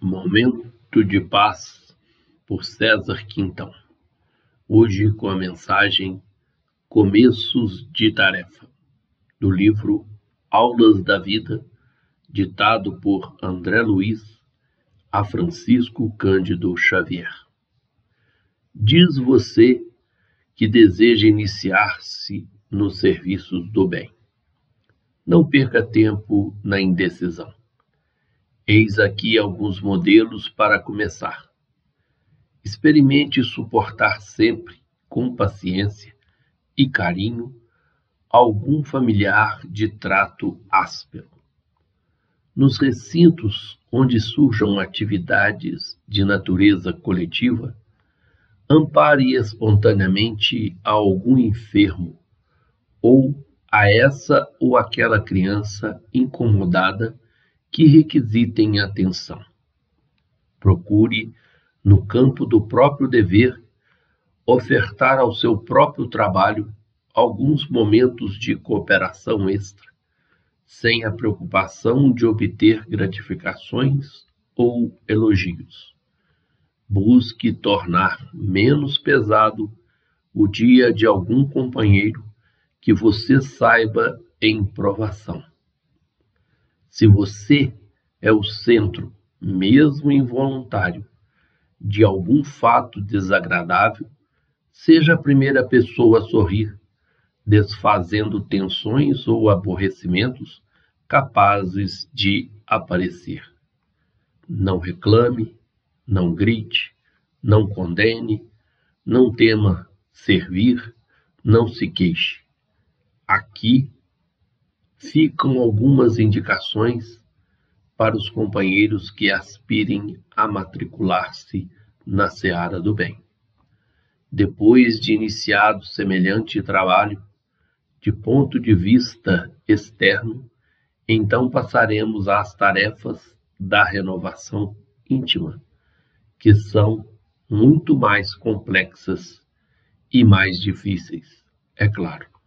Momento de Paz, por César Quintão. Hoje com a mensagem Começos de Tarefa, do livro Aulas da Vida, ditado por André Luiz a Francisco Cândido Xavier. Diz você que deseja iniciar-se nos serviços do bem. Não perca tempo na indecisão Eis aqui alguns modelos para começar. Experimente suportar sempre, com paciência e carinho, algum familiar de trato áspero. Nos recintos onde surjam atividades de natureza coletiva, ampare espontaneamente a algum enfermo ou a essa ou aquela criança incomodada que requisitem atenção. Procure, no campo do próprio dever, ofertar ao seu próprio trabalho alguns momentos de cooperação extra, sem a preocupação de obter gratificações ou elogios. Busque tornar menos pesado o dia de algum companheiro que você saiba em provação. Se você é o centro, mesmo involuntário, de algum fato desagradável, seja a primeira pessoa a sorrir, desfazendo tensões ou aborrecimentos capazes de aparecer. Não reclame, não grite, não condene, não tema servir, não se queixe. Aqui ficam algumas indicações para os companheiros que aspirem a matricular-se na seara do bem. Depois de iniciado semelhante trabalho, de ponto de vista externo, então passaremos às tarefas da renovação íntima, que são muito mais complexas e mais difíceis, é claro.